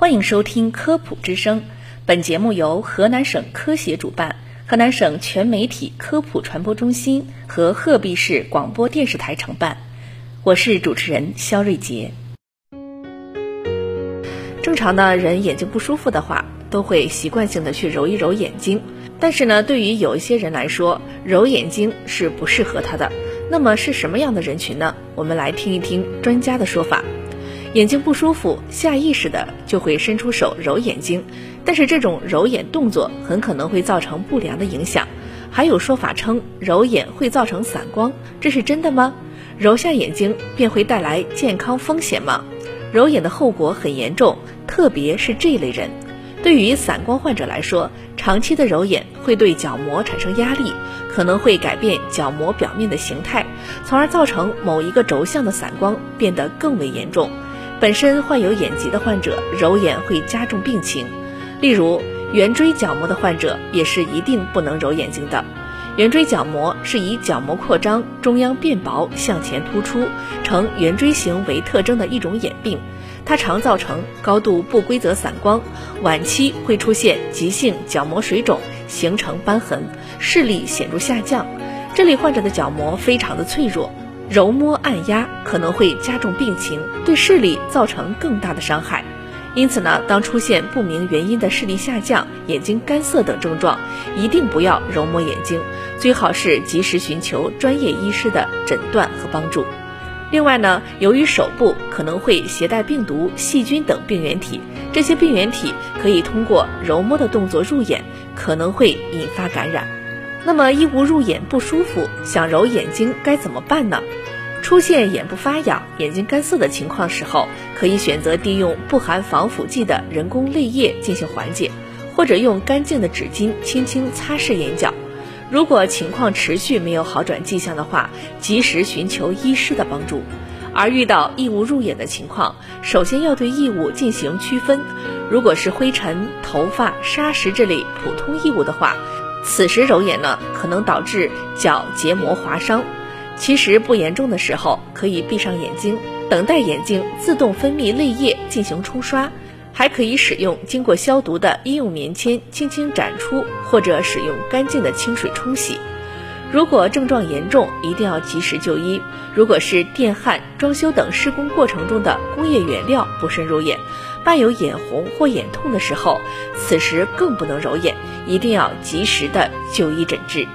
欢迎收听科普之声，本节目由河南省科协主办，河南省全媒体科普传播中心和鹤壁市广播电视台承办。我是主持人肖瑞杰。正常的人眼睛不舒服的话，都会习惯性的去揉一揉眼睛。但是呢，对于有一些人来说，揉眼睛是不适合他的。那么是什么样的人群呢？我们来听一听专家的说法。眼睛不舒服，下意识的就会伸出手揉眼睛，但是这种揉眼动作很可能会造成不良的影响。还有说法称揉眼会造成散光，这是真的吗？揉下眼睛便会带来健康风险吗？揉眼的后果很严重，特别是这类人。对于散光患者来说，长期的揉眼会对角膜产生压力，可能会改变角膜表面的形态，从而造成某一个轴向的散光变得更为严重。本身患有眼疾的患者揉眼会加重病情，例如圆锥角膜的患者也是一定不能揉眼睛的。圆锥角膜是以角膜扩张、中央变薄、向前突出，呈圆锥形为特征的一种眼病。它常造成高度不规则散光，晚期会出现急性角膜水肿，形成瘢痕，视力显著下降。这类患者的角膜非常的脆弱，揉摸按压可能会加重病情，对视力造成更大的伤害。因此呢，当出现不明原因的视力下降、眼睛干涩等症状，一定不要揉摸眼睛，最好是及时寻求专业医师的诊断和帮助。另外呢，由于手部可能会携带病毒、细菌等病原体，这些病原体可以通过揉摸的动作入眼，可能会引发感染。那么异物入眼不舒服，想揉眼睛该怎么办呢？出现眼部发痒、眼睛干涩的情况时候，可以选择滴用不含防腐剂的人工泪液进行缓解，或者用干净的纸巾轻轻擦拭眼角。如果情况持续没有好转迹象的话，及时寻求医师的帮助。而遇到异物入眼的情况，首先要对异物进行区分。如果是灰尘、头发、砂石这类普通异物的话，此时揉眼呢，可能导致角结膜划伤。其实不严重的时候，可以闭上眼睛，等待眼睛自动分泌泪液进行冲刷。还可以使用经过消毒的医用棉签轻轻展出，或者使用干净的清水冲洗。如果症状严重，一定要及时就医。如果是电焊、装修等施工过程中的工业原料不慎入眼，伴有眼红或眼痛的时候，此时更不能揉眼，一定要及时的就医诊治。